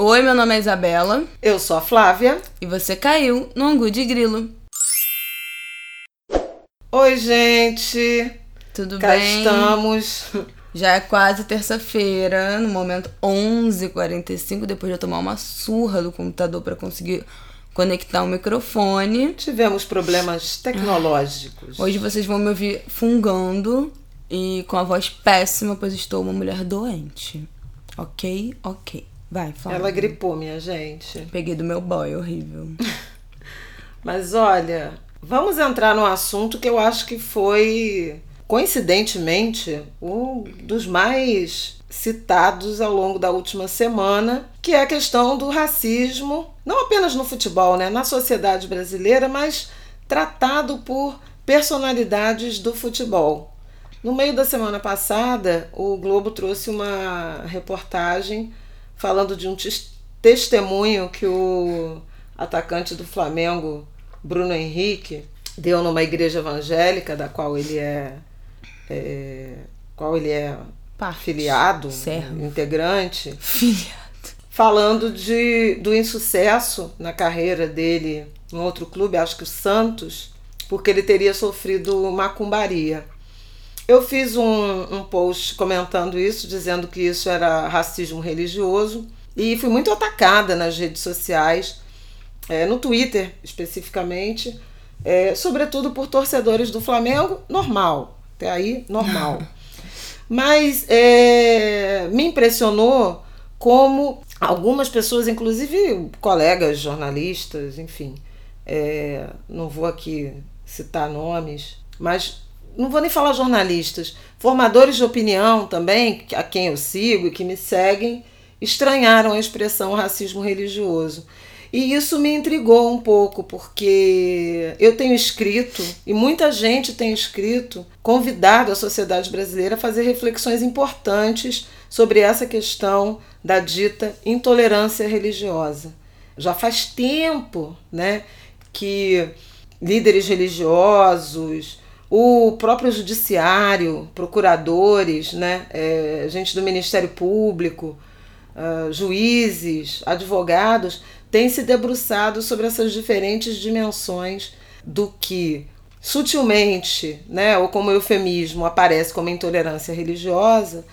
Oi, meu nome é Isabela. Eu sou a Flávia. E você caiu no Angu de Grilo. Oi, gente. Tudo Cá bem? estamos. Já é quase terça-feira, no momento 11h45, depois de eu tomar uma surra do computador para conseguir conectar o microfone. Tivemos problemas tecnológicos. Hoje vocês vão me ouvir fungando e com a voz péssima, pois estou uma mulher doente. Ok? Ok. Vai, fala. Ela gripou, minha gente. Peguei do meu boy, horrível. Mas olha, vamos entrar num assunto que eu acho que foi, coincidentemente, um dos mais citados ao longo da última semana, que é a questão do racismo, não apenas no futebol, né, na sociedade brasileira, mas tratado por personalidades do futebol. No meio da semana passada, o Globo trouxe uma reportagem falando de um tes- testemunho que o atacante do Flamengo, Bruno Henrique, deu numa igreja evangélica da qual ele é, é qual ele é Parte. filiado, Servo. integrante, Filhado. falando de, do insucesso na carreira dele em outro clube, acho que o Santos, porque ele teria sofrido macumbaria. Eu fiz um, um post comentando isso, dizendo que isso era racismo religioso, e fui muito atacada nas redes sociais, é, no Twitter especificamente, é, sobretudo por torcedores do Flamengo, normal, até aí, normal. Mas é, me impressionou como algumas pessoas, inclusive colegas jornalistas, enfim, é, não vou aqui citar nomes, mas não vou nem falar jornalistas, formadores de opinião também, a quem eu sigo e que me seguem, estranharam a expressão racismo religioso. E isso me intrigou um pouco, porque eu tenho escrito, e muita gente tem escrito, convidado a sociedade brasileira a fazer reflexões importantes sobre essa questão da dita intolerância religiosa. Já faz tempo né, que líderes religiosos, o próprio judiciário, procuradores, né, é, gente do Ministério Público, uh, juízes, advogados, têm se debruçado sobre essas diferentes dimensões do que sutilmente, né, ou como eufemismo, aparece como intolerância religiosa,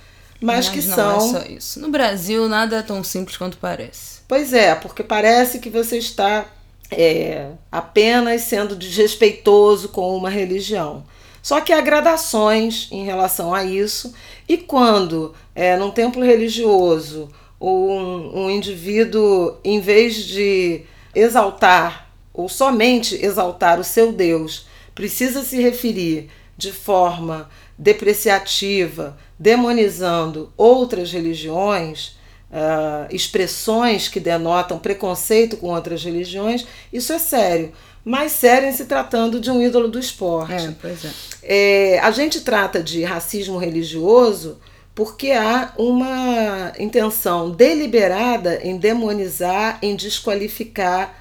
mas, que não são. é só isso. No Brasil, nada é tão simples quanto parece. Pois é, porque parece que você está é, apenas sendo desrespeitoso com uma religião. Só que há gradações em relação a isso, e quando, é, num templo religioso, um, um indivíduo, em vez de exaltar, ou somente exaltar o seu Deus, precisa se referir de forma depreciativa, demonizando outras religiões, uh, expressões que denotam preconceito com outras religiões, isso é sério. Mais sério em se tratando de um ídolo do esporte. É, pois é. É, a gente trata de racismo religioso porque há uma intenção deliberada em demonizar, em desqualificar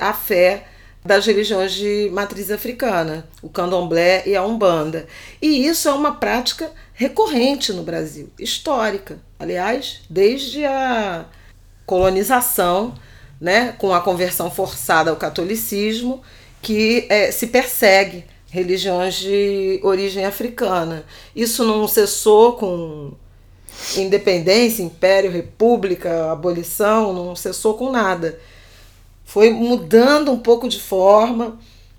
a fé das religiões de matriz africana, o candomblé e a umbanda. E isso é uma prática recorrente no Brasil, histórica. Aliás, desde a colonização, né, com a conversão forçada ao catolicismo, que é, se persegue religiões de origem africana. Isso não cessou com independência, império, república, abolição, não cessou com nada. Foi mudando um pouco de forma,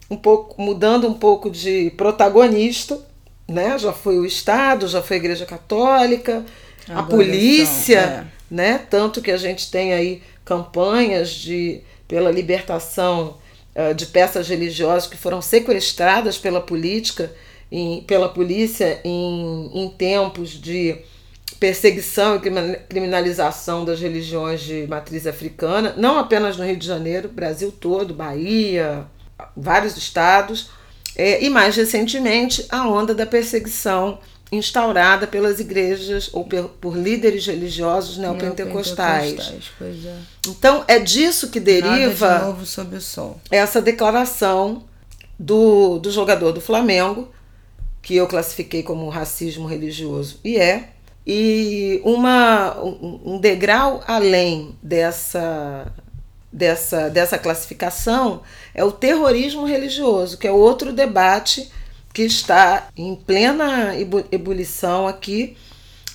um pouco mudando um pouco de protagonista, né? Já foi o Estado, já foi a Igreja Católica, a, A polícia, abolição, né? Tanto que a gente tem aí campanhas de pela libertação uh, de peças religiosas que foram sequestradas pela política, em, pela polícia em, em tempos de perseguição e criminalização das religiões de matriz africana, não apenas no Rio de Janeiro, Brasil todo, Bahia, vários estados, é, e mais recentemente a onda da perseguição instaurada pelas igrejas ou por, por líderes religiosos neopentecostais. Neopentecostais, é. Então é disso que deriva essa declaração do, do jogador do Flamengo, que eu classifiquei como racismo religioso, e é, E uma, um degrau além dessa, dessa, dessa classificação é o terrorismo religioso, que é outro debate que está em plena ebulição aqui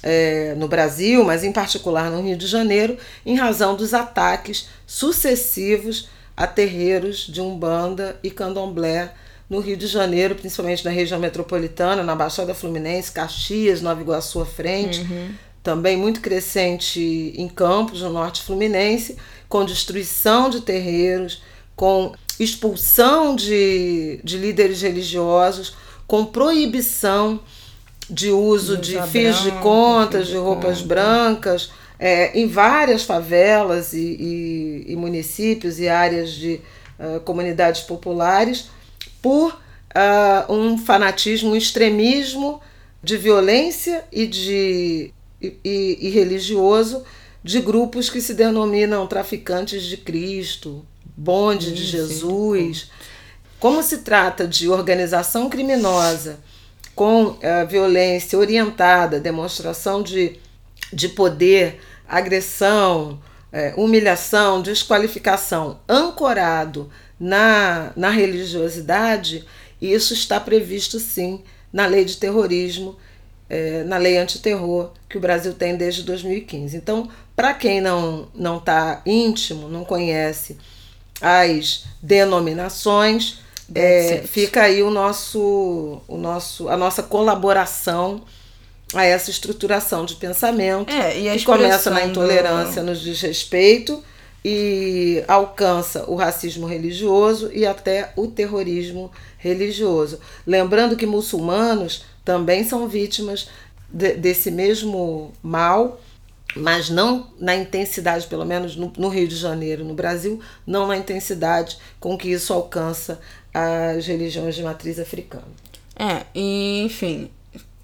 é, no Brasil, mas em particular no Rio de Janeiro, em razão dos ataques sucessivos a terreiros de Umbanda e Candomblé no Rio de Janeiro, principalmente na região metropolitana, na Baixada Fluminense, Caxias, Nova Iguaçu à frente. Uhum. Também muito crescente em Campos, no norte fluminense, com destruição de terreiros, com expulsão de, de líderes religiosos, com proibição de uso de, de fios de contas, de roupas brancas, é, em várias favelas e, e, e, municípios e áreas de uh, comunidades populares, por uh, um fanatismo, um extremismo de violência e, de, e, e religioso de grupos que se denominam traficantes de Cristo, bonde de Jesus. Como se trata de organização criminosa com uh, violência orientada, demonstração de, de poder, agressão, uh, humilhação, desqualificação, ancorado na, na religiosidade, isso está previsto sim na lei de terrorismo, uh, na lei antiterror que o Brasil tem desde 2015. Então, para quem não está íntimo, não conhece as denominações, é, fica aí o nosso, o nosso, a nossa colaboração a essa estruturação de pensamento é, que começa na intolerância, do... no desrespeito e alcança o racismo religioso e até o terrorismo religioso. Lembrando que muçulmanos também são vítimas de, desse mesmo mal, mas não na intensidade, pelo menos no, no Rio de Janeiro, no Brasil, não na intensidade com que isso alcança as religiões de matriz africana. É, enfim,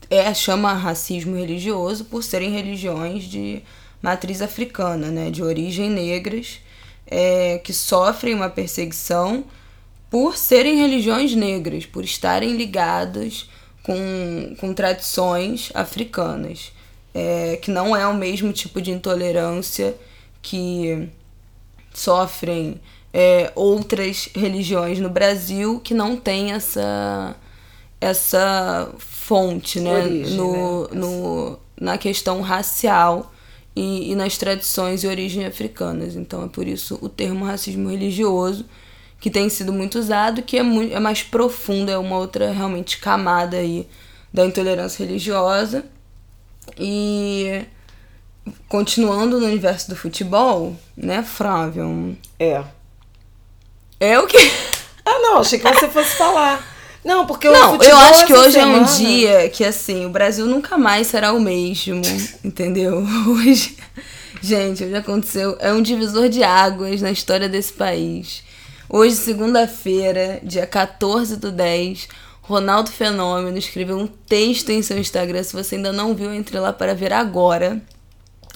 é, chama racismo religioso por serem religiões de matriz africana, né, de origem negras, é, que sofrem uma perseguição por serem religiões negras, por estarem ligadas com, com tradições africanas, é, que não é o mesmo tipo de intolerância que sofrem é, outras religiões no Brasil que não tem essa essa fonte né, Origem, no, né? no, na questão racial e, e, nas tradições e origem africanas. Então é por isso o termo racismo religioso, que tem sido muito usado, que é, muito, é mais profundo, é uma outra realmente camada aí da intolerância religiosa. E continuando no universo do futebol, né, Flávio? É. É o quê? Ah, não, achei que você fosse falar. Não, porque Não, eu acho que hoje semana... é um dia que, assim, o Brasil nunca mais será o mesmo, entendeu? Hoje, gente, hoje aconteceu, é um divisor de águas na história desse país. Hoje, segunda-feira, dia 14 do 10, Ronaldo Fenômeno escreveu um texto em seu Instagram. Se você ainda não viu, entre lá para ver agora.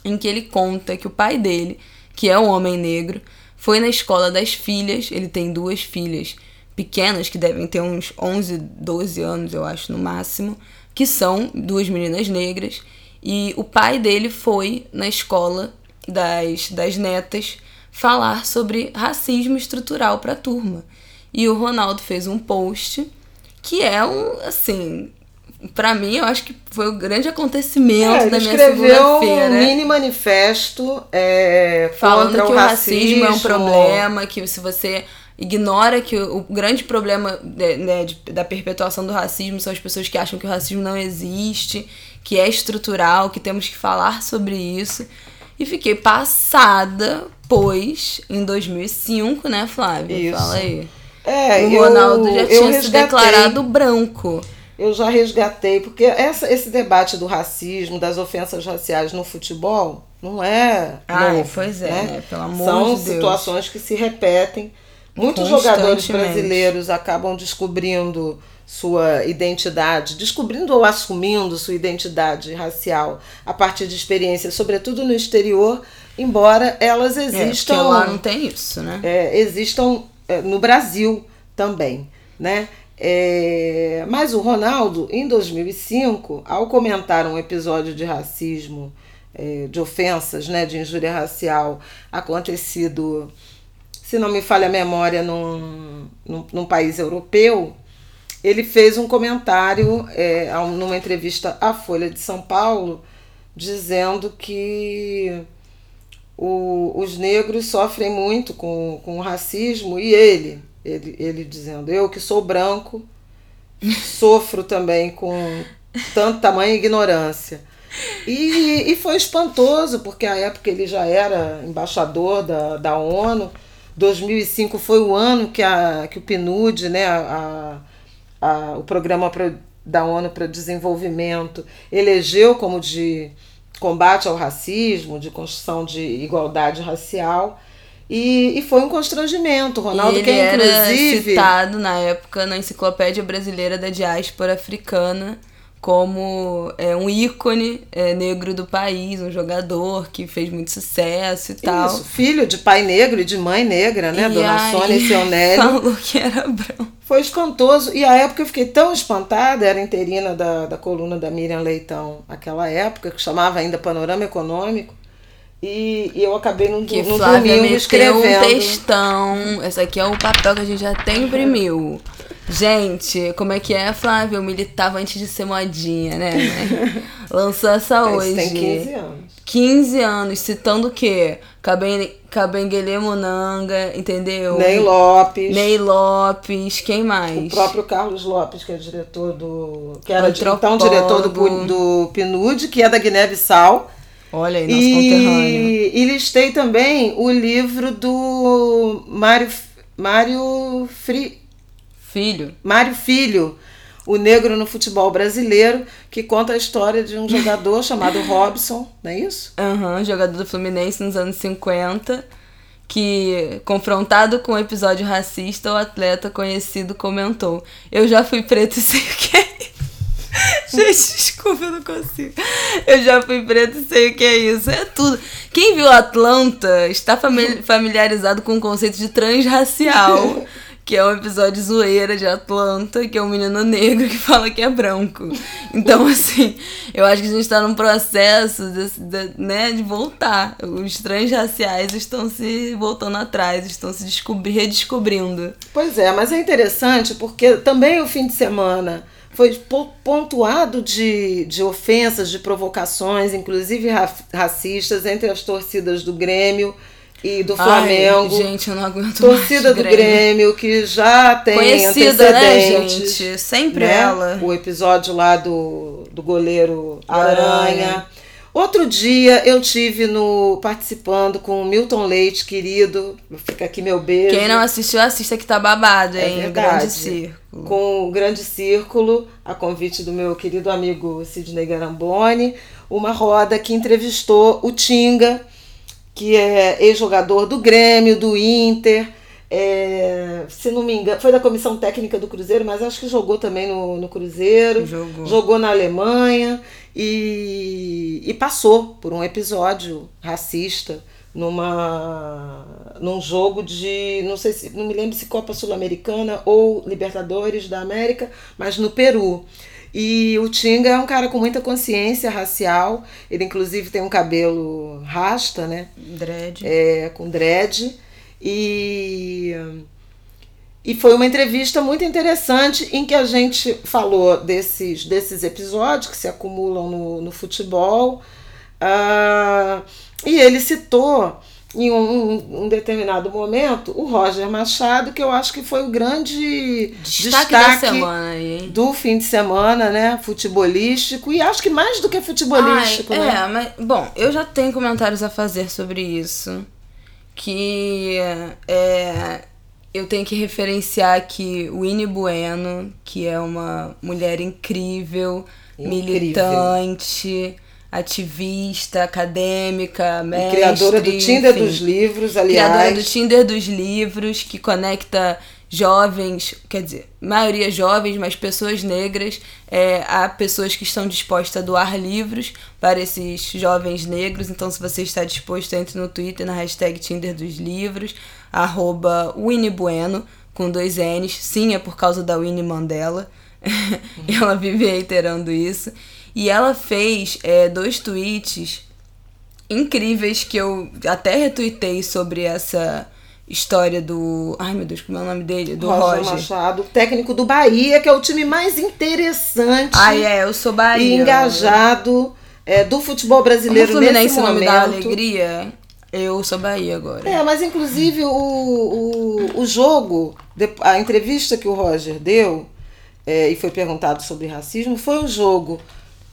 Em que ele conta que o pai dele, que é um homem negro, foi na escola das filhas, ele tem duas filhas pequenas, que devem ter uns 11, 12 anos, eu acho, no máximo, que são duas meninas negras, e o pai dele foi na escola das, das netas falar sobre racismo estrutural para a turma. E o Ronaldo fez um post que é um, assim, para mim, eu acho que foi o grande acontecimento é, da minha segunda-feira. um mini manifesto é, falando que o racismo, racismo é um problema, que se você ignora que o, o grande problema de, né, de, da perpetuação do racismo são as pessoas que acham que o racismo não existe, que é estrutural, que temos que falar sobre isso. E fiquei passada, pois em 2005, né, Flávia? Isso. Fala aí. É, o Ronaldo eu, já tinha se declarado branco eu já resgatei, porque essa, esse debate do racismo, das ofensas raciais no futebol, não é. Ah, novo, pois é, né? pelo amor São de Deus. situações que se repetem. Muitos jogadores brasileiros acabam descobrindo sua identidade, descobrindo ou assumindo sua identidade racial a partir de experiências, sobretudo no exterior, embora elas é, existam. É, lá não tem isso, né? É, existam é, no Brasil também, né? É, mas o Ronaldo, em 2005, ao comentar um episódio de racismo, é, de ofensas, né, de injúria racial acontecido, se não me falha a memória, num, num, num país europeu, ele fez um comentário é, numa entrevista à Folha de São Paulo, dizendo que o, os negros sofrem muito com, com o racismo e ele, ele, ele dizendo, eu que sou branco, sofro também com tanto tamanho ignorância. E, e foi espantoso, porque a época ele já era embaixador da, da ONU. 2005 foi o ano que, a, que o PNUD, né, a, a, o Programa da ONU para Desenvolvimento, elegeu como de combate ao racismo, de construção de igualdade racial. E, e foi um constrangimento. Ronaldo, que inclusive. Era citado na época na Enciclopédia Brasileira da Diáspora Africana como é, um ícone é, negro do país, um jogador que fez muito sucesso e tal. Isso, filho de pai negro e de mãe negra, né? E Dona Sônia e seu Nélio. Falou que era branco. Foi espantoso. E a época eu fiquei tão espantada, era interina da, da coluna da Miriam Leitão, aquela época, que chamava ainda Panorama Econômico. E, e eu acabei num, Que Flávia domingo meteu escrevendo. um textão. Esse aqui é o papel que a gente já até imprimiu. Gente, como é que é, Flávia? Eu militava antes de ser modinha, né? Lançou essa hoje. Tem 15 anos. 15 anos, citando o quê? Caben, Cabenguele Munanga, entendeu? Ney Lopes. Ney Lopes, quem O mais? próprio Carlos Lopes, que é diretor do. que era então diretor do, Pu- do PNUD, que é da Guiné-Bissau. Olha aí, nosso conterrâneo. E, e listei também o livro do Mário, Mário, Fri, Filho. Mário Filho, O Negro no Futebol Brasileiro, que conta a história de um jogador chamado Robson, não é isso? Aham, jogador do Fluminense nos anos 50, que, confrontado com um episódio racista, o atleta conhecido comentou: Eu já fui preto e sei o que isso. Gente, desculpa, eu não consigo. Eu já fui preto e sei o que é isso. É tudo. Quem viu Atlanta está fami- familiarizado com o conceito de transracial. Que é um episódio zoeira de Atlanta, que é um menino negro que fala que é branco. Então, assim, eu acho que a gente está num processo de, de, né, de voltar. Os transraciais estão se voltando atrás, estão se descobri redescobrindo. Pois é, mas é interessante porque também o fim de semana foi po- pontuado de, de ofensas, de provocações, inclusive ra- racistas, entre as torcidas do Grêmio e do Flamengo. Ai, gente, eu não aguento Torcida do Grêmio, que já tem Conhecida, né, antecedentes. gente? Sempre né? ela. O episódio lá do, do goleiro Aranha. Aranha. Outro dia eu tive no participando com o Milton Leite, querido. Fica aqui meu beijo. Quem não assistiu, assista que tá babado, É hein? O verdade. Grande Circo. com o Grande Círculo, a convite do meu querido amigo Sidney Garamboni, uma roda que entrevistou o Tinga, que é ex-jogador do Grêmio, do Inter, é, se não me engano, foi da comissão técnica do Cruzeiro, mas acho que jogou também no, no Cruzeiro, Jogou. jogou na Alemanha e, e passou por um episódio racista numa num jogo de não sei se não me lembro se Copa Sul-Americana ou Libertadores da América, mas no Peru. E o Tinga é um cara com muita consciência racial. Ele inclusive tem um cabelo rasta, né? Dread. é, com dread. E, e foi uma entrevista muito interessante em que a gente falou desses, desses episódios que se acumulam no, no futebol. Ah, e ele citou em um, um determinado momento o Roger Machado, que eu acho que foi o grande Destaque, da semana do fim de semana, né? Futebolístico. E acho que mais do que futebolístico, Ai, né? É, mas, bom, eu já tenho comentários a fazer sobre isso. Que é, eu tenho que referenciar aqui Winnie Bueno, que é uma mulher incrível, Incrível. militante, ativista, acadêmica, mestre. Criadora do Tinder enfim. dos livros, Criadora aliás. do Tinder dos livros, que conecta jovens, quer dizer, maioria jovens, mas pessoas negras, é, a pessoas que estão dispostas a doar livros para esses jovens negros. Então, se você está disposto, entre no Twitter na hashtag Tinder dos livros, arroba Winnie Bueno, com dois N's. Sim, é por causa da Winnie Mandela. ela vive reiterando isso. E ela fez é, dois tweets incríveis que eu até retuitei sobre essa história do. Ai meu Deus, como é o nome dele? Do Roger, Roger. Machado, técnico do Bahia, que é o time mais interessante. Ah, é, eu sou Bahia. E engajado é, do futebol brasileiro Como o Fluminense nesse não momento. me dá alegria, eu sou Bahia agora. É, mas inclusive o, o, o jogo, a entrevista que o Roger deu, é, e foi perguntado sobre racismo, foi um jogo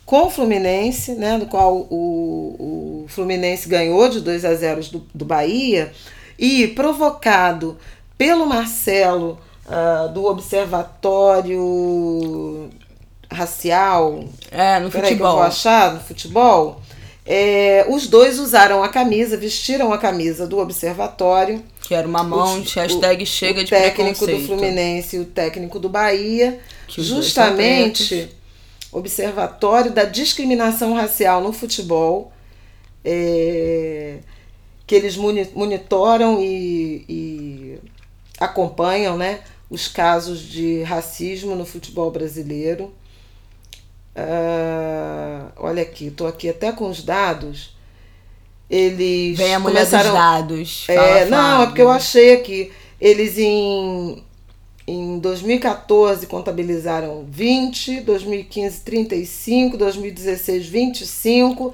com o Fluminense, né, no qual o, o Fluminense ganhou de 2 a 0 do, do Bahia, e provocado pelo Marcelo ah, do Observatório Racial, É, no Peraí que eu vou futebol. achar no futebol. É, os dois usaram a camisa, vestiram a camisa do observatório. Que era uma mão, O- hashtag o- chega o de técnico do. Fluminense e o técnico do Bahia. Que justamente observatório da discriminação racial no futebol. é, que eles moni- monitoram e, e acompanham né, os casos de racismo no futebol brasileiro. Ah, olha aqui, estou aqui até com os dados. Eles Vem a mulher começaram... dos dados. É, Fala, não, é porque eu achei aqui. Eles em, em 2014 contabilizaram 20, 2015 35, 2016 25,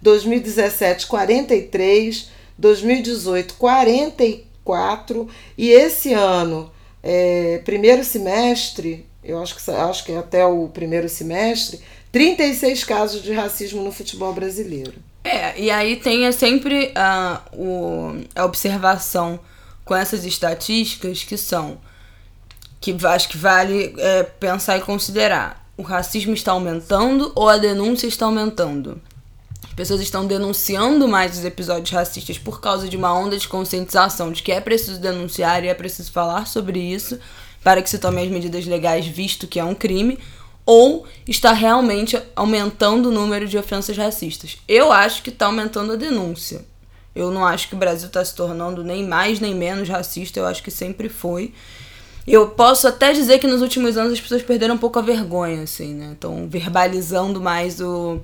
2017 43, 2018 44 e esse ano, é, primeiro semestre, eu acho que, acho que até o primeiro semestre, 36 casos de racismo no futebol brasileiro. É, e aí tem é sempre a, o, a observação com essas estatísticas que são que acho que vale é, pensar e considerar. O racismo está aumentando ou a denúncia está aumentando? As pessoas estão denunciando mais os episódios racistas por causa de uma onda de conscientização de que é preciso denunciar e é preciso falar sobre isso para que se tomem as medidas legais, visto que é um crime, ou está realmente aumentando o número de ofensas racistas. Eu acho que está aumentando a denúncia. Eu não acho que o Brasil está se tornando nem mais nem menos racista, eu acho que sempre foi. Eu posso até dizer que nos últimos anos as pessoas perderam um pouco a vergonha, assim, né? Estão verbalizando mais o,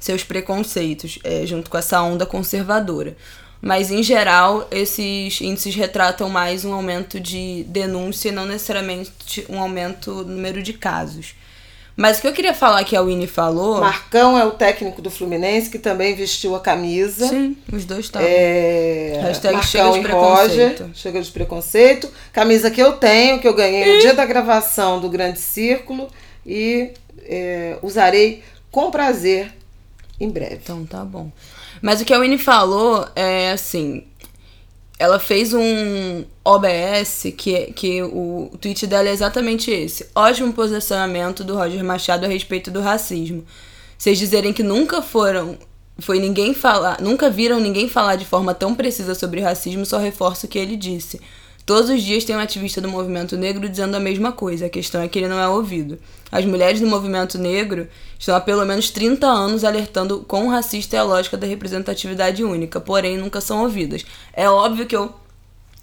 seus preconceitos, é, junto com essa onda conservadora. Mas, em geral, esses índices retratam mais um aumento de denúncia e não necessariamente um aumento no número de casos. Mas o que eu queria falar que a Winnie falou. Marcão é o técnico do Fluminense que também vestiu a camisa. Sim, os dois estavam. É, Hashtag Marcão chega de preconceito. Roger, chega de preconceito. Camisa que eu tenho, que eu ganhei no dia da gravação do Grande Círculo e é, usarei com prazer em breve. Então tá bom. Mas o que a Winnie falou é assim. Ela fez um OBS que, que o, tweet dela é exatamente esse. Ótimo posicionamento do Roger Machado a respeito do racismo. Vocês dizerem que nunca foram. Foi ninguém falar. Nunca viram ninguém falar de forma tão precisa sobre racismo, só reforça o que ele disse. Todos os dias tem um ativista do movimento negro dizendo a mesma coisa. A questão é que ele não é ouvido. As mulheres do movimento negro estão há pelo menos 30 anos alertando quão racista é a lógica da representatividade única, porém nunca são ouvidas. É óbvio que eu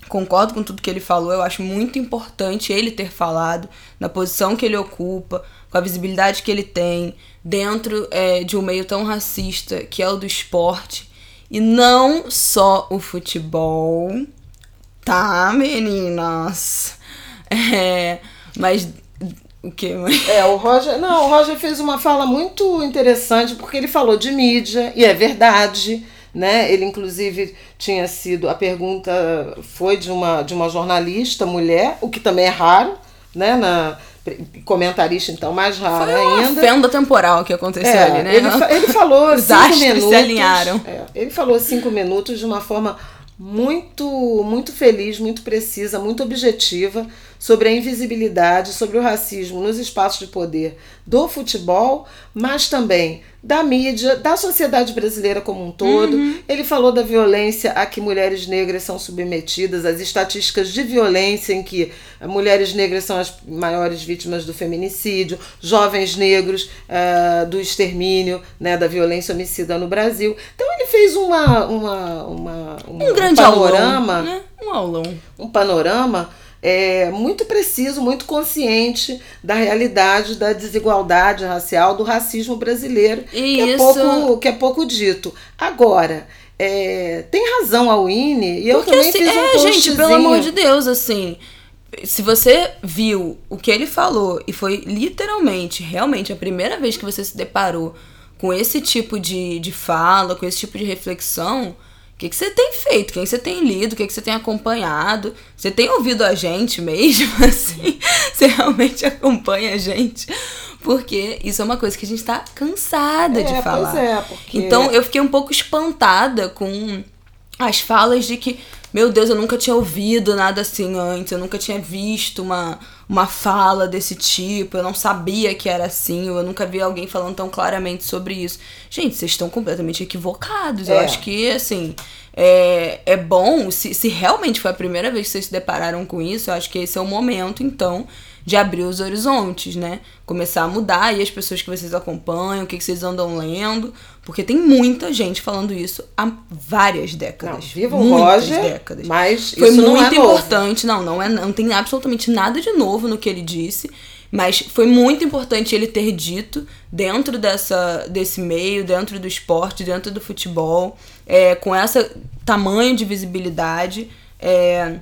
concordo com tudo que ele falou, eu acho muito importante ele ter falado, na posição que ele ocupa, com a visibilidade que ele tem, dentro é, de um meio tão racista que é o do esporte. E não só o futebol, tá, meninas? É, mas. O que? É, o Roger. Não, o Roger fez uma fala muito interessante, porque ele falou de mídia, e é verdade. Né? Ele, inclusive, tinha sido. A pergunta foi de uma, de uma jornalista mulher, o que também é raro, né? Na, comentarista, então, mais raro Foi uma ainda. fenda temporal que aconteceu É, ali, né? ele, ele falou Os cinco astros se minutos. alinharam. é, ele falou cinco minutos de uma forma muito, muito feliz, muito precisa, muito objetiva sobre a invisibilidade, sobre o racismo nos espaços de poder do futebol, mas também da mídia, da sociedade brasileira como um todo. Uhum. Ele falou da violência a que mulheres negras são submetidas, as estatísticas de violência em que mulheres negras são as maiores vítimas do feminicídio, jovens negros ah, do extermínio, né, da violência homicida no Brasil. Então ele fez uma, uma, uma, uma- Um grande panorama, aulão, né? Um aulão. um panorama é, muito preciso, muito consciente da realidade da desigualdade racial, do racismo brasileiro, que é, pouco, que é pouco dito. Agora, é, tem razão a Winnie, e eu Porque, também assim, fiz um é, gente, pelo amor de Deus, assim, se você viu o que ele falou e foi literalmente, realmente, a primeira vez que você se deparou com esse tipo de, de fala, com esse tipo de reflexão, que, que você tem feito? Quem você tem lido? O que, que você tem acompanhado? Você tem ouvido a gente mesmo? Assim, você realmente acompanha a gente? Porque isso é uma coisa que a gente tá cansada é, de falar. Pois é, porque... Então eu fiquei um pouco espantada com as falas de que, meu Deus, eu nunca tinha ouvido nada assim antes, eu nunca tinha visto uma, uma fala desse tipo, eu não sabia que era assim, eu nunca vi alguém falando tão claramente sobre isso. Gente, vocês estão completamente equivocados. É. Eu acho que, assim, é, é bom, se, se realmente foi a primeira vez que vocês se depararam com isso, eu acho que esse é o momento, então de abrir os horizontes, né? Começar a mudar aí as pessoas que vocês acompanham, o que, que vocês andam lendo, porque tem muita gente falando isso há várias décadas. Não, viva o Roger, décadas. mas Foi isso muito não é importante, novo. não, não é, não tem absolutamente nada de novo no que ele disse, mas foi muito importante ele ter dito dentro dessa, desse meio, dentro do esporte, dentro do futebol, é, com esse tamanho de visibilidade. É,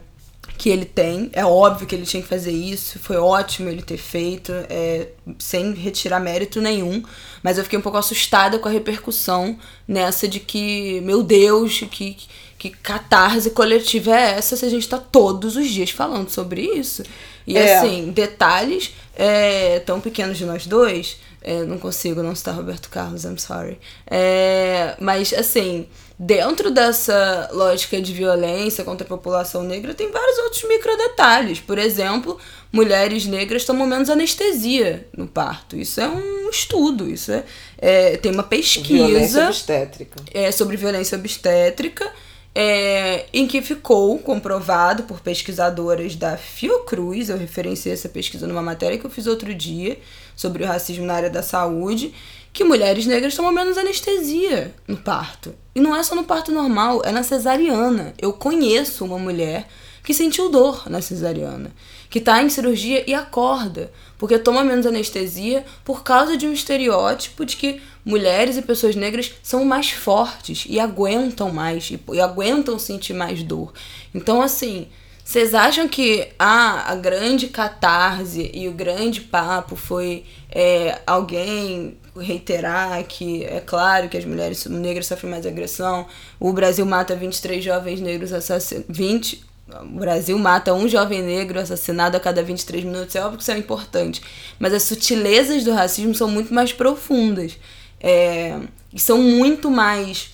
que ele tem. É óbvio que ele tinha que fazer isso, foi ótimo ele ter feito, é, sem retirar mérito nenhum. Mas eu fiquei um pouco assustada com a repercussão nessa de que, meu Deus, que, que catarse coletiva é essa se a gente tá todos os dias falando sobre isso? E é. assim, detalhes é, tão pequenos de nós dois. É, não consigo não citar Roberto Carlos, I'm sorry. É, mas assim, dentro dessa lógica de violência contra a população negra, tem vários outros micro detalhes. Por exemplo, mulheres negras tomam menos anestesia no parto. Isso é um estudo, isso é, é tem uma pesquisa violência obstétrica. É, sobre violência obstétrica. É, em que ficou comprovado por pesquisadoras da Fiocruz, eu referenciei essa pesquisa numa matéria que eu fiz outro dia sobre o racismo na área da saúde, que mulheres negras tomam menos anestesia no parto. E não é só no parto normal, é na cesariana. Eu conheço uma mulher que sentiu dor na cesariana, que está em cirurgia e acorda, porque toma menos anestesia por causa de um estereótipo de que mulheres e pessoas negras são mais fortes e aguentam mais e, e aguentam sentir mais dor. Então, assim, vocês acham que ah, a grande catarse e o grande papo foi é, alguém reiterar que é claro que as mulheres negras sofrem mais agressão. O Brasil mata 23 jovens negros assassinados. 20. O Brasil mata um jovem negro assassinado a cada 23 minutos. É óbvio que isso é importante. Mas as sutilezas do racismo são muito mais profundas. É, e são muito mais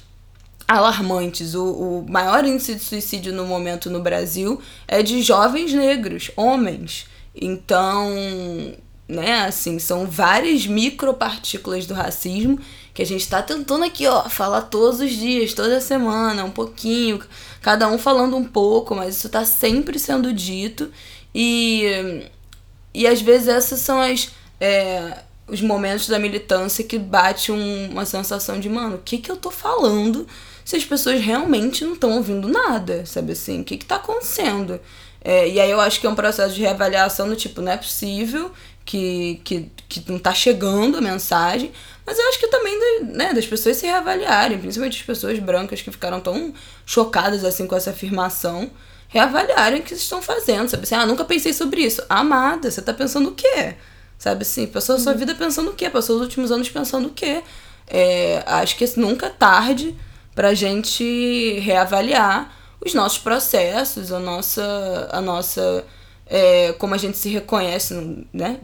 alarmantes. O, o maior índice de suicídio no momento no Brasil é de jovens negros, homens. Então, né, assim, são várias micropartículas do racismo que a gente está tentando aqui, ó, falar todos os dias, toda semana, um pouquinho, cada um falando um pouco, mas isso está sempre sendo dito e, e às vezes essas são as, é, os momentos da militância que bate um, uma sensação de, mano, o que que eu tô falando se as pessoas realmente não estão ouvindo nada, sabe assim? O que está acontecendo? É, e aí eu acho que é um processo de reavaliação do tipo, não é possível que, que, que não está chegando a mensagem, mas eu acho que também né, das pessoas se reavaliarem, principalmente as pessoas brancas que ficaram tão chocadas assim com essa afirmação, reavaliarem o que estão fazendo, sabe assim, ah, nunca pensei sobre isso. Amada, você está pensando o quê? Sabe assim, passou a sua uhum. vida pensando o quê? Passou os últimos anos pensando o quê? É, acho que nunca é tarde para a gente reavaliar os nossos processos, a nossa, a nossa é, como a gente se reconhece, né?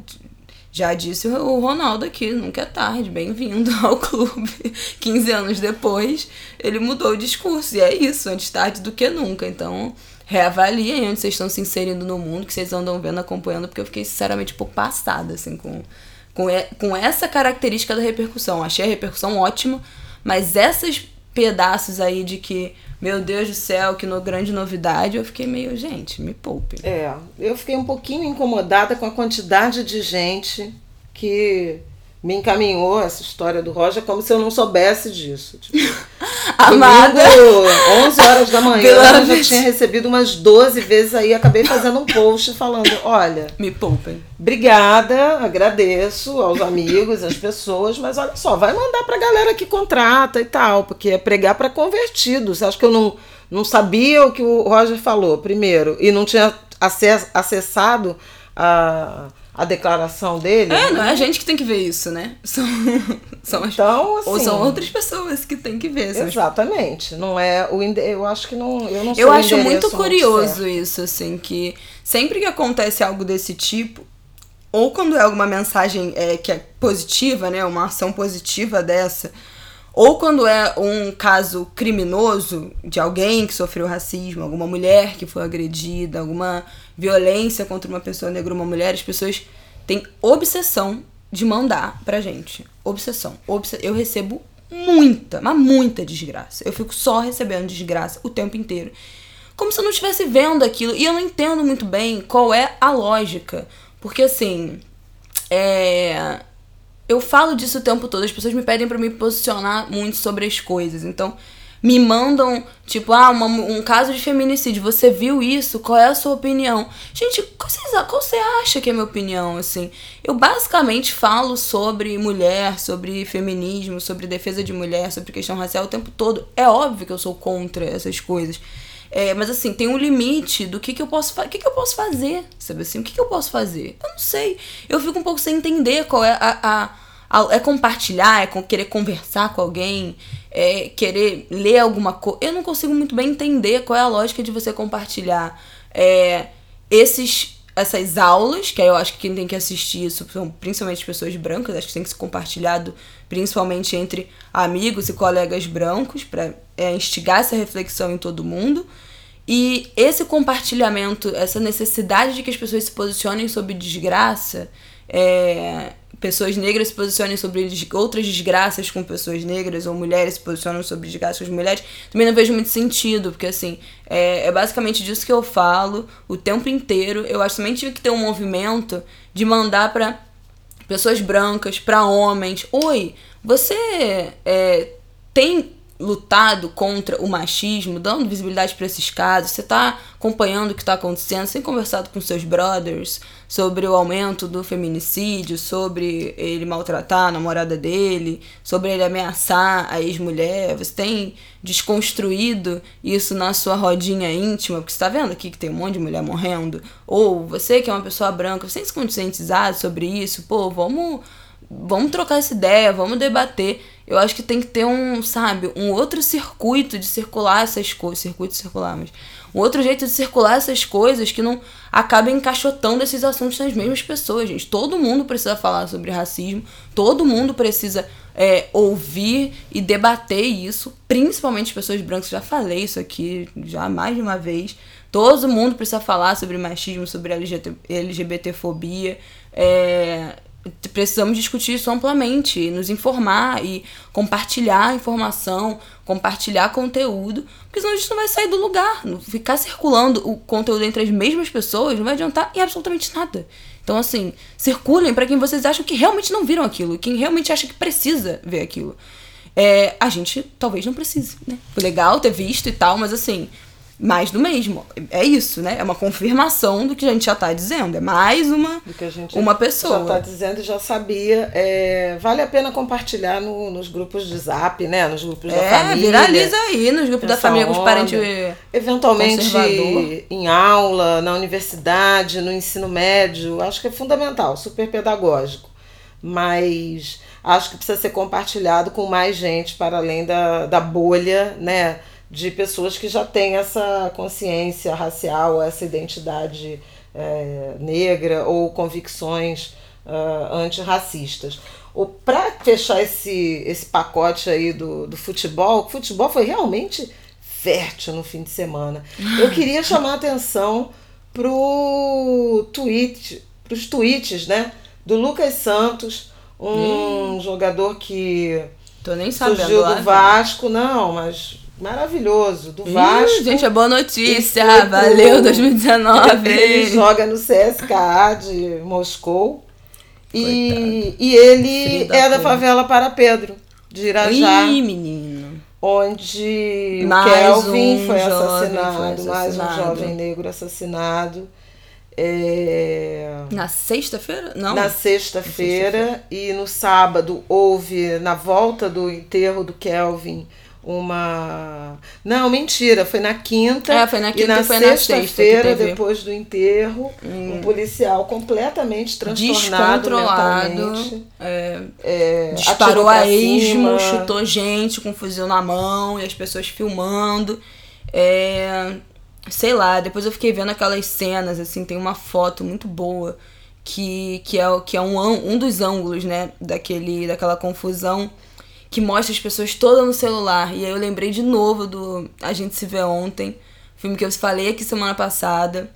Já disse o Ronaldo aqui, nunca é tarde, bem-vindo ao clube. 15 anos depois, ele mudou o discurso. E é isso, antes tarde do que nunca. Então, reavaliem onde vocês estão se inserindo no mundo, que vocês andam vendo, acompanhando, porque eu fiquei, sinceramente, um pouco passada, assim, com, com, com essa característica da repercussão. Achei a repercussão ótima, mas essas pedaços aí de que, meu Deus do céu, que no, grande novidade, eu fiquei meio, gente, me poupe. É, eu fiquei um pouquinho incomodada com a quantidade de gente que me encaminhou essa história do Roger como se eu não soubesse disso. Tipo, Amada. domingo, 11 horas da manhã, eu já tinha recebido umas 12 vezes aí, acabei fazendo um post falando, olha, Me poupem. obrigada, agradeço aos amigos, às pessoas, mas olha só, vai mandar pra galera que contrata e tal, porque é pregar para convertidos. Você acha que eu não, não sabia o que o Roger falou primeiro e não tinha acess, acessado a a declaração dele. É, não é a gente que tem que ver isso, né? São, são as, Então, assim, ou são outras pessoas que tem que ver. Exatamente. Não é o eu acho que não, eu não Eu acho muito curioso certo. isso, assim, que sempre que acontece algo desse tipo, ou quando é alguma mensagem é, que é positiva, né? Uma ação positiva dessa, ou quando é um caso criminoso de alguém que sofreu racismo, alguma mulher que foi agredida, alguma violência contra uma pessoa negra ou uma mulher, as pessoas têm obsessão de mandar pra gente. Obsessão. Obse- Eu recebo muita, mas muita desgraça. Eu fico só recebendo desgraça o tempo inteiro. Como se eu não estivesse vendo aquilo. E eu não entendo muito bem qual é a lógica. Porque assim. É eu falo disso o tempo todo, as pessoas me pedem pra me posicionar muito sobre as coisas. Então, me mandam, tipo, ah, uma- um caso de feminicídio, você viu isso? Qual é a sua opinião? Gente, qual, vocês- qual você acha que é a minha opinião, assim? Eu basicamente falo sobre mulher, sobre feminismo, sobre defesa de mulher, sobre questão racial o tempo todo. É óbvio que eu sou contra essas coisas. É, mas assim, tem um limite do que, que eu posso fazer. O que, que eu posso fazer? Sabe assim? O que, que eu posso fazer? Eu não sei. Eu fico um pouco sem entender qual é a- a- é compartilhar, é querer conversar com alguém, é querer ler alguma coisa. Eu não consigo muito bem entender qual é a lógica de você compartilhar é, esses, essas aulas, que aí eu acho que quem tem que assistir isso são principalmente pessoas brancas, acho que tem que ser compartilhado principalmente entre amigos e colegas brancos, para instigar essa reflexão em todo mundo. E esse compartilhamento, essa necessidade de que as pessoas se posicionem sobre desgraça, é, pessoas negras se posicionem sobre outras desgraças com pessoas negras, ou mulheres se posicionam sobre desgraças com mulheres, também não vejo muito sentido, porque assim, é, é basicamente disso que eu falo o tempo inteiro. Eu acho que também tive que ter um movimento de mandar pra pessoas brancas, pra homens. Oi, você é, tem lutado contra o machismo, dando visibilidade pra esses casos? Você tá acompanhando o que tá acontecendo? Você tem conversado com seus brothers sobre o aumento do feminicídio, sobre ele maltratar a namorada dele, sobre ele ameaçar a ex-mulher? Você tem desconstruído isso na sua rodinha íntima? Porque você tá vendo aqui que tem um monte de mulher morrendo? Ou você que é uma pessoa branca, você tem se conscientizado sobre isso? Pô, vamos vamos trocar essa ideia, vamos debater. Eu acho que tem que ter um, sabe, um outro circuito de circular essas coisas. Circuito circular, mas. Um outro jeito de circular essas coisas que não acabem encaixotando esses assuntos nas mesmas pessoas, gente. Todo mundo precisa falar sobre racismo, todo mundo precisa é, ouvir e debater isso, principalmente as pessoas brancas. Já falei isso aqui já mais de uma vez. Todo mundo precisa falar sobre machismo, sobre LGBT, LGBTfobia. É, precisamos discutir isso amplamente, nos informar e compartilhar informação, compartilhar conteúdo, porque senão a gente não vai sair do lugar. Ficar circulando o conteúdo entre as mesmas pessoas não vai adiantar em absolutamente nada. Então, assim, circulem para quem vocês acham que realmente não viram aquilo, quem realmente acha que precisa ver aquilo. É, a gente talvez não precise, né? Foi legal ter visto e tal, mas assim, mais do mesmo. É isso, né? É uma confirmação do que a gente já tá dizendo. É mais uma, do que a gente uma pessoa. já está dizendo e já sabia. É, vale a pena compartilhar no- nos grupos de zap, né? Nos grupos da É, família. viraliza aí nos grupos da família com os parentes. Eventualmente em aula, na universidade, no ensino médio, acho que é fundamental, super pedagógico. Mas acho que precisa ser compartilhado com mais gente para além da, da bolha, né? De pessoas que já têm essa consciência racial, essa identidade é, negra ou convicções ah, antirracistas. Para fechar esse, esse pacote aí do, do futebol, o futebol foi realmente fértil no fim de semana. Eu queria chamar a atenção pro tweet, pros tweets, né? Do Lucas Santos, um jogador que Tô nem sabendo. surgiu do Vasco, não, mas maravilhoso, do Vasco. gente, é boa notícia. pro- Valeu Ele 2019. joga no CSKA de Moscou. E, e ele é da favela para Pedro, de Irajá, Ih, menino. onde Mais o Kelvin um foi, assassinado, foi mais um assassinado. jovem negro assassinado. É, Na sexta-feira? Não. na sexta-feira e no sábado houve na volta do enterro do Kelvin uma não mentira foi na quinta É, foi na quinta e na foi na sexta que sexta-feira. Hum. depois do enterro um policial completamente transtornado Descontrolado. é, é, disparou a esmo, chutou gente com um fuzil na mão e as pessoas filmando. É, sei lá, depois eu fiquei vendo aquelas cenas, assim, tem uma foto muito boa que, que é, que é um, um dos ângulos, né, daquele, daquela confusão que mostra as pessoas todas no celular. E aí eu lembrei de novo do A Gente Se Vê Ontem, filme que eu falei aqui semana passada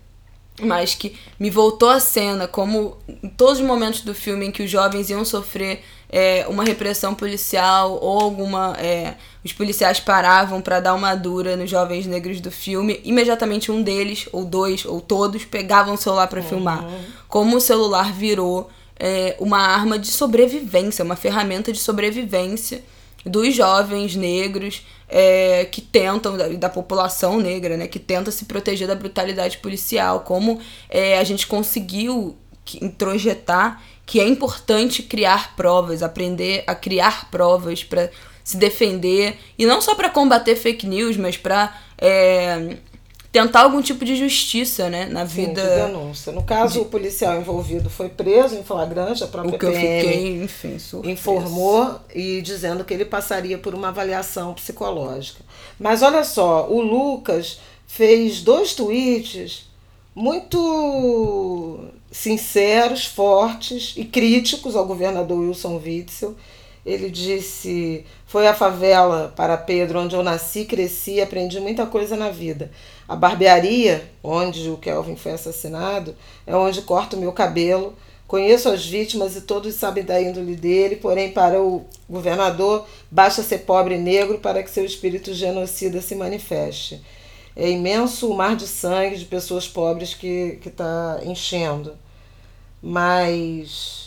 mas que me voltou à cena, como em todos os momentos do filme em que os jovens iam sofrer é, uma repressão policial ou alguma. é, os policiais paravam para dar uma dura nos jovens negros do filme, imediatamente um deles, ou dois, ou todos, pegavam o celular para filmar. Como o celular virou é, uma arma de sobrevivência, uma ferramenta de sobrevivência dos jovens negros é, que tentam, da, da população negra, né, que tenta se proteger da brutalidade policial, como é, a gente conseguiu introjetar que é importante criar provas, aprender a criar provas para se defender e não só para combater fake news, mas para tentar algum tipo de justiça, né, na Sim, vida. de denúncia. No caso, o policial envolvido foi preso em flagrante, a própria o que eu PM fiquei, enfim, surpresa. informou e dizendo que ele passaria por uma avaliação psicológica. Mas olha só, o Lucas fez dois tweets muito sinceros, fortes e críticos ao governador Wilson Witzel. Ele disse: Foi a favela para Pedro, onde eu nasci, cresci e aprendi muita coisa na vida. A barbearia, onde o Kelvin foi assassinado, é onde corto o meu cabelo. Conheço as vítimas e todos sabem da índole dele, porém, para o governador, basta ser pobre e negro para que seu espírito genocida se manifeste. É imenso o mar de sangue de pessoas pobres que está enchendo. Mas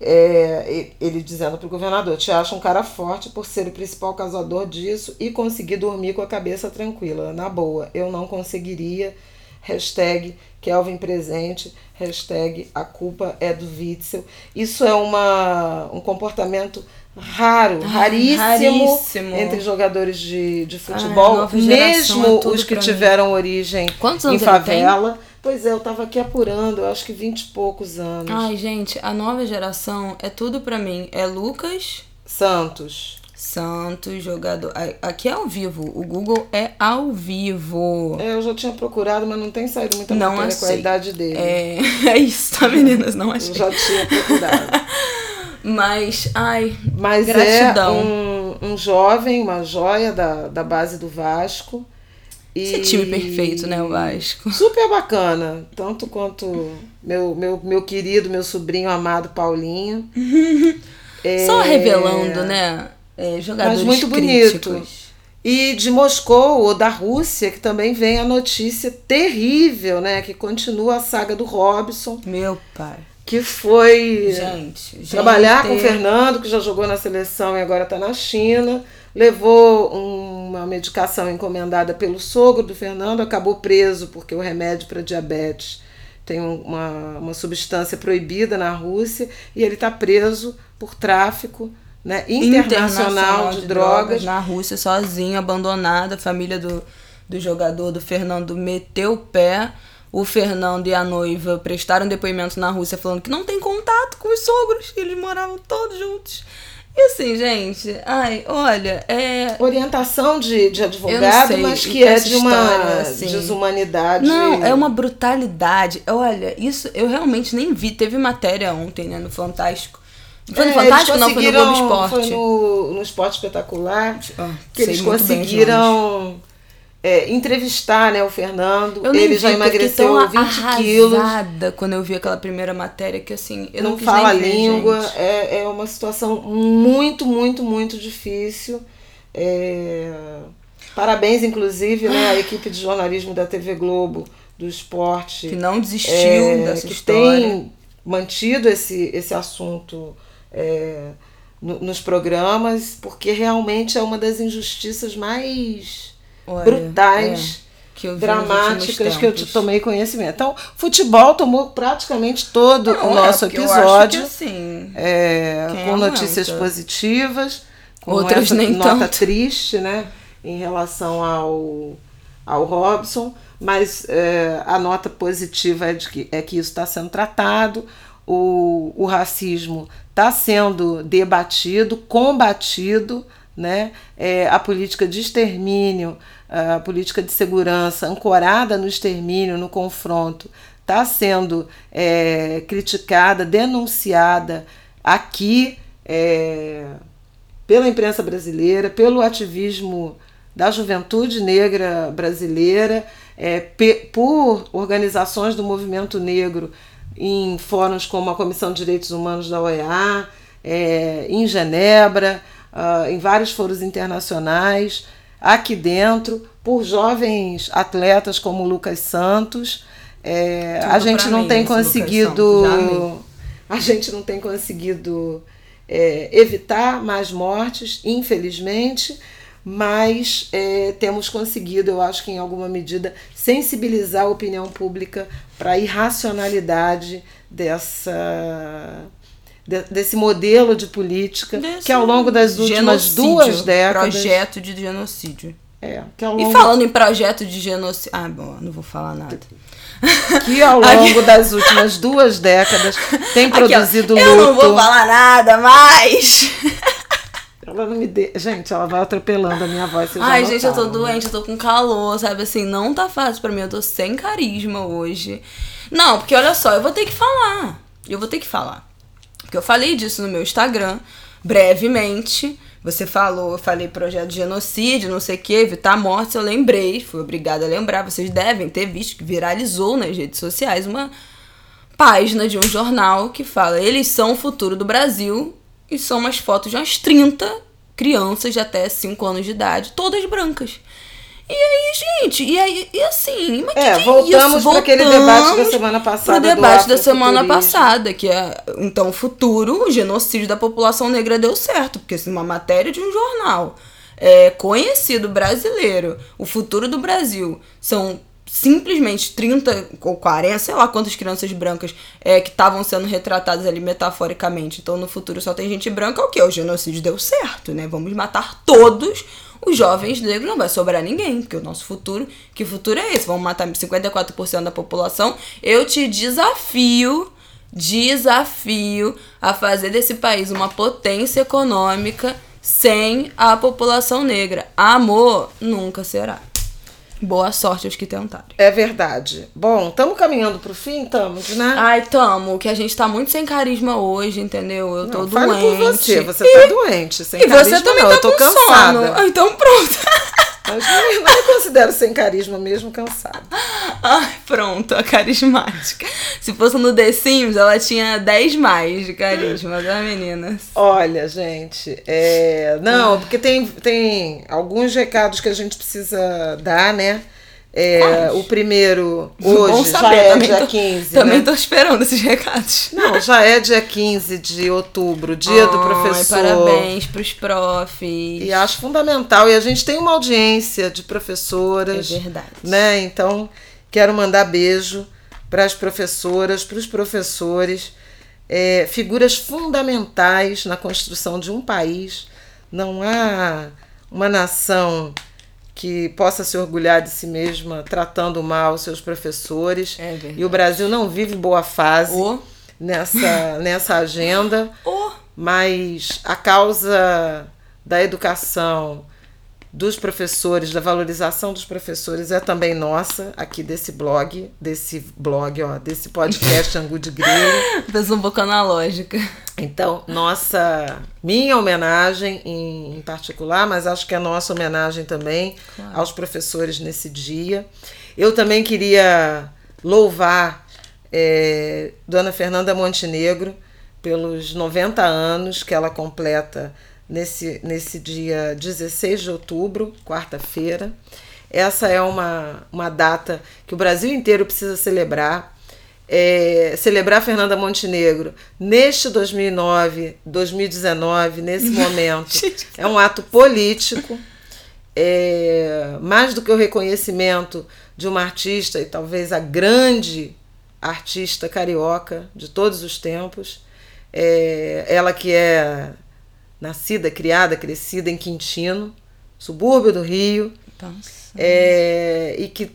é, ele dizendo para o governador: Te acho um cara forte por ser o principal causador disso e conseguir dormir com a cabeça tranquila. Na boa, eu não conseguiria. Hashtag Kelvin presente. Hashtag a culpa é do Witzel. Isso é uma, um comportamento raro, Ai, raríssimo, raríssimo. entre jogadores de, de Ai, futebol, geração mesmo é os que pra mim. tiveram origem Quantos em favela. Pois é, eu tava aqui apurando, eu acho que 20 e poucos anos. Ai, gente, a nova geração é tudo pra mim. É Lucas Santos. Santos, jogador. Aqui é ao vivo. O Google é ao vivo. É, eu já tinha procurado, mas não tem saído muita Não matéria com a achei. idade dele. É, é isso, tá, meninas? Não Eu achei. já tinha procurado. Mas, ai, Mas Gratidão. é um, um jovem, uma joia da, da base do Vasco. E esse time perfeito, né, o Vasco. Super bacana, tanto quanto meu, meu, meu querido, meu sobrinho amado Paulinho. É, Só revelando, né? é, jogadores Mas muito críticos. bonito. E de Moscou ou da Rússia, que também vem a notícia terrível, né? Que continua a saga do Robson, Meu pai. que foi Gente, gente. trabalhar com o Fernando, que já jogou na seleção e agora está na China. Levou uma medicação encomendada pelo sogro do Fernando, acabou preso porque o remédio para diabetes tem um- uma, uma substância proibida na Rússia e ele está preso por tráfico né, internacional, de, drogas. na Rússia sozinho, abandonado. A família do, do jogador do Fernando meteu o pé. O Fernando e a noiva prestaram depoimento na Rússia falando que não tem contato com os sogros, que eles moravam todos juntos. E assim, gente, ai, olha, é. Orientação de, de advogado, sei, mas que é de uma história, assim. desumanidade. Não, é uma brutalidade. Olha, isso eu realmente nem vi. Teve matéria ontem, né, no Fantástico. Foi no É, Fantástico? Não, foi no Globo Esporte. Foi no, no Esporte Espetacular. Ah, que eles conseguiram é, entrevistar né, o Fernando. Eu Ele vi, já emagreceu tão 20 quilos. quando eu vi aquela primeira matéria que assim, eu não, não fala ver, língua. gente. É, é uma situação muito, muito, muito difícil. É, Parabéns, inclusive, né, à equipe de jornalismo da TV Globo, do esporte. Que não desistiu é, dessa que história. tem mantido esse, esse assunto é, no, nos programas, porque realmente é uma das injustiças mais Olha, brutais. É. Que dramáticas que eu te tomei conhecimento. Então, futebol tomou praticamente todo Não, o é, nosso é, episódio. Assim, é, com notícias positivas, com outras nem nota tanto. triste, né? Em relação ao, ao Robson, mas é, a nota positiva é, de que, é que isso está sendo tratado, o, o racismo está sendo debatido, combatido, né? É, a política de extermínio, a política de segurança ancorada no extermínio, no confronto, está sendo é, criticada, denunciada aqui é, pela imprensa brasileira, pelo ativismo da juventude negra brasileira, é, por organizações do movimento negro em fóruns como a Comissão de Direitos Humanos da OEA, é, em Genebra, uh, em vários fóruns internacionais, aqui dentro, por jovens atletas como Lucas Santos. É, a gente não mim, tem conseguido. A gente não tem conseguido é, evitar mais mortes, infelizmente, mas é, temos conseguido, eu acho que em alguma medida, sensibilizar a opinião pública para a irracionalidade dessa desse modelo de política desse que ao longo das últimas duas décadas projeto de genocídio é, longo... e falando em projeto de genocídio ah bom não vou falar nada que ao longo das últimas duas décadas tem produzido Aqui, luto eu não vou falar nada mais ela não me de... Gente, ela vai atropelando a minha voz. Ai, gente, eu tô doente, eu tô com calor, sabe? Assim, não tá fácil pra mim. Eu tô sem carisma hoje. Não, porque olha só, eu vou ter que falar. Eu vou ter que falar. Porque eu falei disso no meu Instagram, brevemente. Você falou, eu falei projeto de genocídio, não sei o que, evitar mortes, eu lembrei, fui obrigada a lembrar. Vocês devem ter visto que viralizou nas redes sociais uma página de um jornal que fala: eles são o futuro do Brasil. E são umas fotos de umas 30 crianças de até 5 anos de idade, todas brancas. E aí, gente, e aí, e assim, mas é, que voltamos para aquele debate da semana passada. Pro debate da semana passada, que é, então, o futuro, o genocídio da população negra deu certo, porque assim, uma matéria de um jornal é, conhecido brasileiro, o futuro do Brasil, são simplesmente 30 ou 40, sei lá quantas crianças brancas é, que estavam sendo retratadas ali metaforicamente. Então no futuro só tem gente branca, o que? O genocídio deu certo, né? Vamos matar todos os jovens negros, não vai sobrar ninguém, porque o nosso futuro, que futuro é esse? Vamos matar 54% da população. Eu te desafio, desafio a fazer desse país uma potência econômica sem a população negra. Amor nunca será. Boa sorte aos que tentarem. É verdade. Bom, estamos caminhando pro fim, estamos, né? Ai, tamo. Que a gente tá muito sem carisma hoje, entendeu? Eu tô não, doente. Fale por você, você e... tá doente. Sem e carisma, você também não. tá eu tô cansada. sono. Então pronto. Mas não, não me considero sem carisma mesmo cansada. Ai, pronto, a carismática. Se fosse no The Sims, ela tinha 10 mais de carisma, da menina. Olha, gente, é... não, porque tem, tem alguns recados que a gente precisa dar, né? É, o primeiro, hoje, já é dia tô, 15. Também né? tô esperando esses recados. Não, já é dia 15 de outubro, dia oh, do professor. Parabéns pros profs. E acho fundamental. E a gente tem uma audiência de professoras. É verdade. Né? Então, quero mandar beijo para as professoras, para os professores, é, figuras fundamentais na construção de um país. Não há uma nação que possa se orgulhar de si mesma tratando mal seus professores. É e o Brasil não vive boa fase oh. nessa, nessa agenda, oh. mas a causa da educação dos professores, da valorização dos professores é também nossa, aqui desse blog, desse blog, ó, desse podcast Angu de Grilo. Fez um pouco analógica. Então, nossa, minha homenagem em, em, particular, mas acho que é nossa homenagem também claro. aos professores nesse dia. Eu também queria louvar é, Dona Fernanda Montenegro pelos 90 anos que ela completa nesse, nesse dia 16 de outubro, quarta-feira. Essa é uma, uma data que o Brasil inteiro precisa celebrar. é, celebrar Fernanda Montenegro neste 2009, 2019, nesse momento, é um ato político. É, mais do que o reconhecimento de uma artista e talvez a grande artista carioca de todos os tempos. É, ela que é nascida, criada, crescida em Quintino, subúrbio do Rio, é, e, que,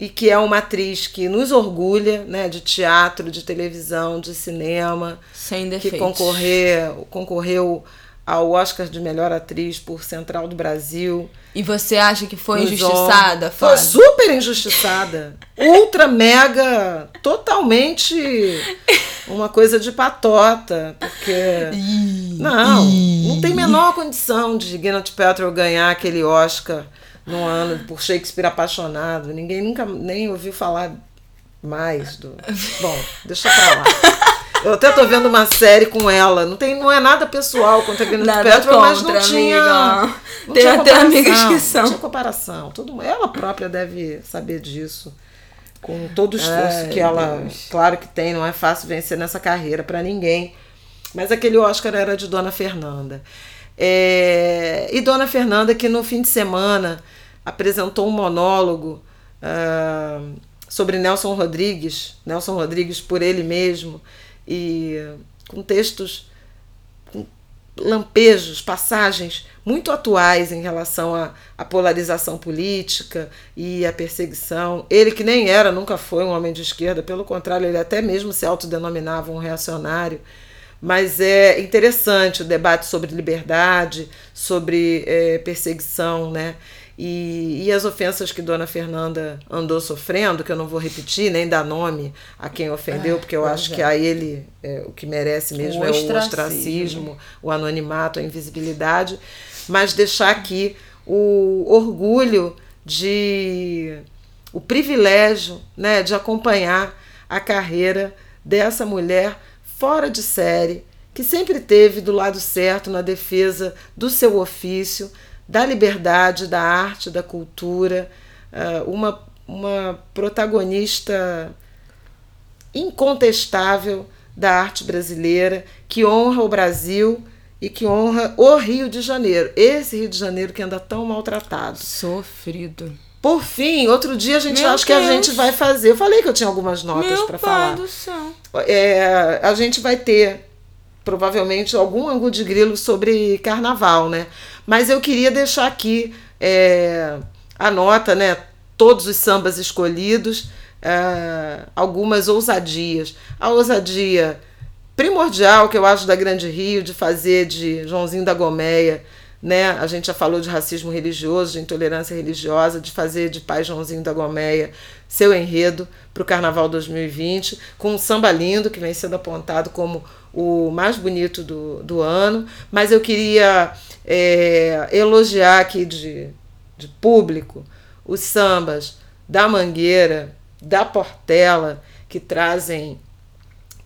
e que é uma atriz que nos orgulha né, de teatro, de televisão, de cinema, Sem que concorreu, concorreu ao Oscar de melhor atriz por Central do Brasil. E você acha que foi injustiçada? Foi super injustiçada. Ultra, mega, totalmente uma coisa de patota. Porque. Não, não tem menor condição de Gwyneth Paltrow ganhar aquele Oscar no ano por Shakespeare apaixonado. Ninguém nunca nem ouviu falar mais do. Bom, deixa pra lá. Eu até tô vendo uma série com ela. Não, tem, não é nada pessoal contra a Gwyneth Paltrow, mas não tinha. Não tem tinha até amigas que são. Não tinha comparação. Tudo, ela própria deve saber disso. Com todo o esforço Ai, que ela. Deus. Claro que tem, não é fácil vencer nessa carreira para ninguém. Mas aquele Oscar era de Dona Fernanda. É, e Dona Fernanda, que no fim de semana apresentou um monólogo uh, sobre Nelson Rodrigues, Nelson Rodrigues por ele mesmo, e com textos, com lampejos, passagens muito atuais em relação à, polarização política e à perseguição. Ele, que nem era, nunca foi um homem de esquerda, pelo contrário, ele até mesmo se autodenominava um reacionário. Mas é interessante o debate sobre liberdade, sobre é, perseguição, né? E, e as ofensas que Dona Fernanda andou sofrendo, que eu não vou repetir, nem dar nome a quem ofendeu, é, porque eu acho é. que a ele é, o que merece mesmo o é o ostracismo, o anonimato, a invisibilidade, mas deixar aqui o orgulho de o privilégio né, de acompanhar a carreira dessa mulher fora de série, que sempre teve do lado certo na defesa do seu ofício, da liberdade, da arte, da cultura, ah, uma, uma protagonista incontestável da arte brasileira, que honra o Brasil e que honra o Rio de Janeiro. Esse Rio de Janeiro que anda tão maltratado. Sofrido. Por fim, outro dia a gente Meu acha Deus. que a gente vai fazer. Eu falei que eu tinha algumas notas para falar. Do céu. É, a gente vai ter provavelmente algum ângulo de grilo sobre carnaval, né? Mas eu queria deixar aqui é, a nota, né? Todos os sambas escolhidos, é, algumas ousadias. A ousadia primordial que eu acho da Grande Rio de fazer de Joãozinho da Gomeia, né? A gente já falou de racismo religioso, de intolerância religiosa, de fazer de Pai Joãozinho da Gomeia seu enredo para o Carnaval 2020, com um samba lindo que vem sendo apontado como o mais bonito do, do ano, mas eu queria é, elogiar aqui de, de público os sambas da Mangueira, da Portela, que trazem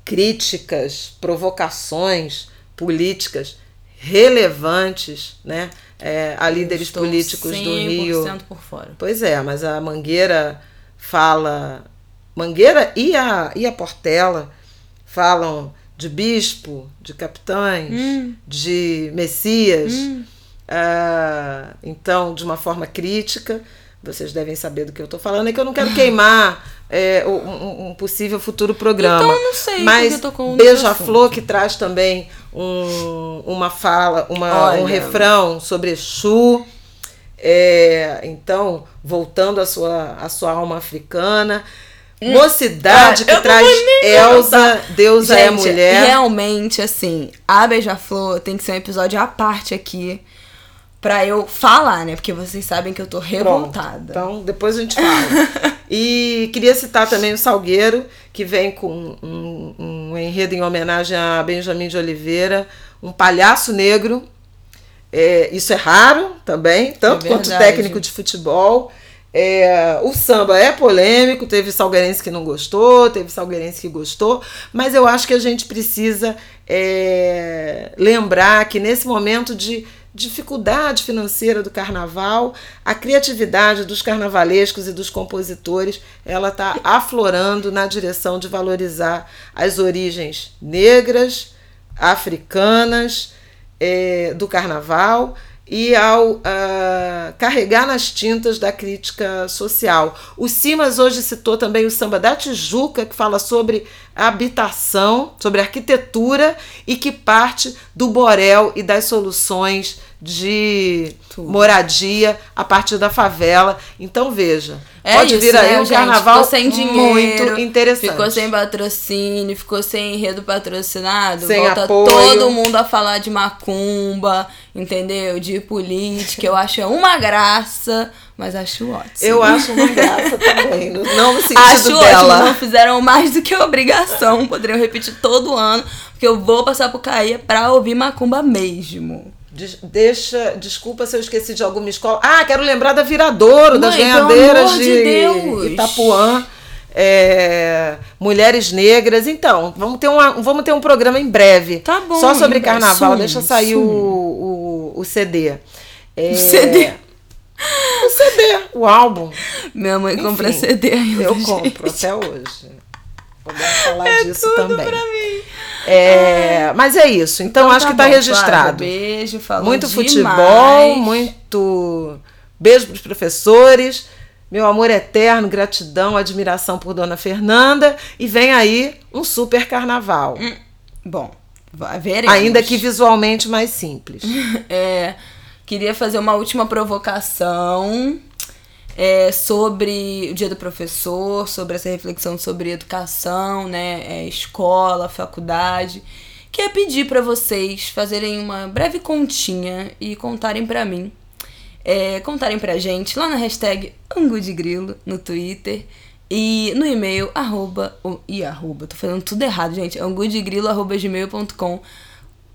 críticas, provocações políticas relevantes né, é, a líderes políticos do Rio. por fora. Pois é, mas a Mangueira fala. Mangueira e a, e a Portela falam de bispo, de capitães, hum. de messias. Hum. Uh, então, de uma forma crítica, vocês devem saber do que eu estou falando, é que eu não quero queimar é, um, um, possível futuro programa. Então, não sei Mas Beija-Flor, que traz também um, uma fala, uma, um refrão sobre Exu. É, então, voltando à sua, à sua alma africana. Hum. Mocidade ah, que traz Elsa, Deusa Gente, é mulher. Realmente, assim, a Beija-Flor tem que ser um episódio à parte aqui pra eu falar, né? Porque vocês sabem que eu tô revoltada. Pronto. Então, depois a gente fala. e queria citar também o Salgueiro, que vem com um, um enredo em homenagem a Benjamin de Oliveira, um palhaço negro. É, isso é raro também, tanto é quanto técnico de futebol. É, o samba é polêmico, teve salgueirense que não gostou, teve salgueirense que gostou, mas eu acho que a gente precisa é, lembrar que nesse momento de, dificuldade financeira do carnaval, a criatividade dos carnavalescos e dos compositores, ela está aflorando na direção de valorizar as origens negras, africanas é, do carnaval e ao uh, carregar nas tintas da crítica social. O Simas hoje citou também o samba da Tijuca, que fala sobre habitação, sobre arquitetura e que parte do Borel e das soluções de Tudo. moradia a partir da favela. Então veja, é pode isso, vir aí né, um gente, carnaval sem dinheiro, muito interessante. Ficou sem patrocínio, ficou sem enredo patrocinado, sem volta apoio. todo mundo a falar de macumba, entendeu? De política. Eu acho uma graça, mas acho ótimo. Eu acho uma graça também, não no sentido acho dela. Ótimo, não fizeram mais do que obrigação, poderiam repetir todo ano, porque eu vou passar por Caia pra ouvir macumba mesmo. Deixa, desculpa se eu esqueci de alguma escola. Ah, quero lembrar da Viradouro, Mãe, das ganhadeiras de, de Itapuã. É, mulheres negras. Então, vamos ter, uma, vamos ter um programa em breve. Tá bom. Só sobre carnaval. Deixa sair o, o, o, CD. É, o CD? O CD, o álbum. Minha mãe Enfim, compra CD ainda. Eu compro até hoje. Podemos falar é disso tudo também. Pra mim. É, mas é isso. Então, então acho tá que está registrado. beijo, falou Muito demais. futebol, muito beijo para os professores. Meu amor eterno, gratidão, admiração por Dona Fernanda. E vem aí um super carnaval. Hum, bom, veremos. Ainda que visualmente mais simples. é, queria fazer uma última provocação é, sobre o dia do professor, sobre essa reflexão sobre educação, né, é, escola, faculdade, que é pedir para vocês fazerem uma breve continha e contarem para mim, é, contarem pra gente lá na hashtag Angu de Grilo no Twitter e no e-mail arroba, e arroba, tô falando tudo errado, gente, angudegrilo arroba gmail.com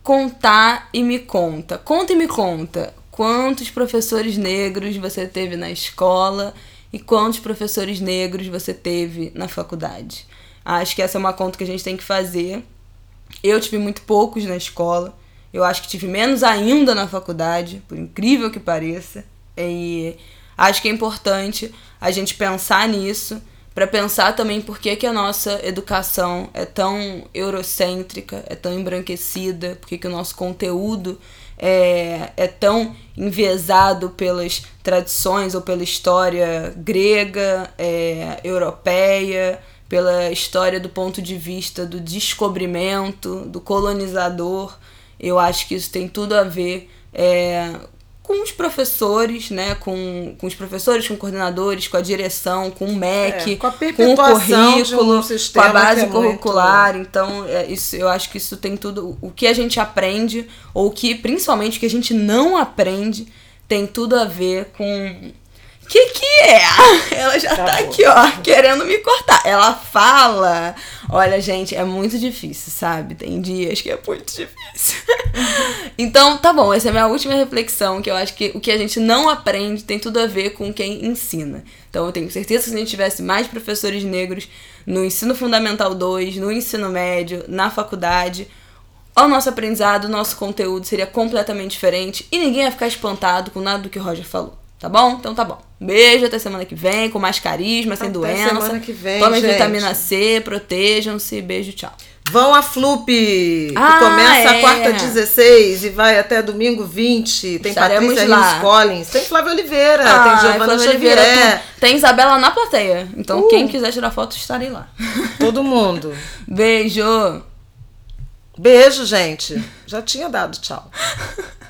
contar e me conta. Conta e me conta quantos professores negros você teve na escola e quantos professores negros você teve na faculdade. Acho que essa é uma conta que a gente tem que fazer. Eu tive muito poucos na escola. Eu acho que tive menos ainda na faculdade, por incrível que pareça. E acho que é importante a gente pensar nisso, para pensar também por que, que a nossa educação é tão eurocêntrica, é tão embranquecida, por que, que o nosso conteúdo é, é tão enviesado pelas tradições ou pela história grega, é, europeia, pela história do ponto de vista do descobrimento, do colonizador. Eu acho que isso tem tudo a ver é, com os professores, né? Com, com os professores, com coordenadores, com a direção, com o MEC, é, com, com, o currículo, um com a base é curricular. Muito... Então, é, isso, eu acho que isso tem tudo. O que a gente aprende, ou que, principalmente, o que a gente não aprende, tem tudo a ver com que que é? Ela já tá, tá aqui, ó, querendo me cortar. Ela fala. Olha, gente, é muito difícil, sabe? Tem dias que é muito difícil. então, tá bom, essa é a minha última reflexão, que eu acho que o que a gente não aprende tem tudo a ver com quem ensina. Então, eu tenho certeza que se a gente tivesse mais professores negros no ensino fundamental 2, no ensino médio, na faculdade, o nosso aprendizado, o nosso conteúdo seria completamente diferente e ninguém ia ficar espantado com nada do que o Roger falou. Tá bom? Então tá bom. Beijo, até semana que vem, com mais carisma, sem até doença. semana que vem, Tomem gente. vitamina C, protejam-se. Beijo, tchau. Vão a Flup, que ah, começa é. quarta 16 e vai até domingo 20. Tem Estaremos Patrícia lá. Collins, tem Flávia Oliveira, ah, tem Giovana Flávia Xavier. Oliveira, tem Isabela na plateia. Então uh. quem quiser tirar foto, estarei lá. Todo mundo. Beijo. Beijo, gente. Já tinha dado tchau.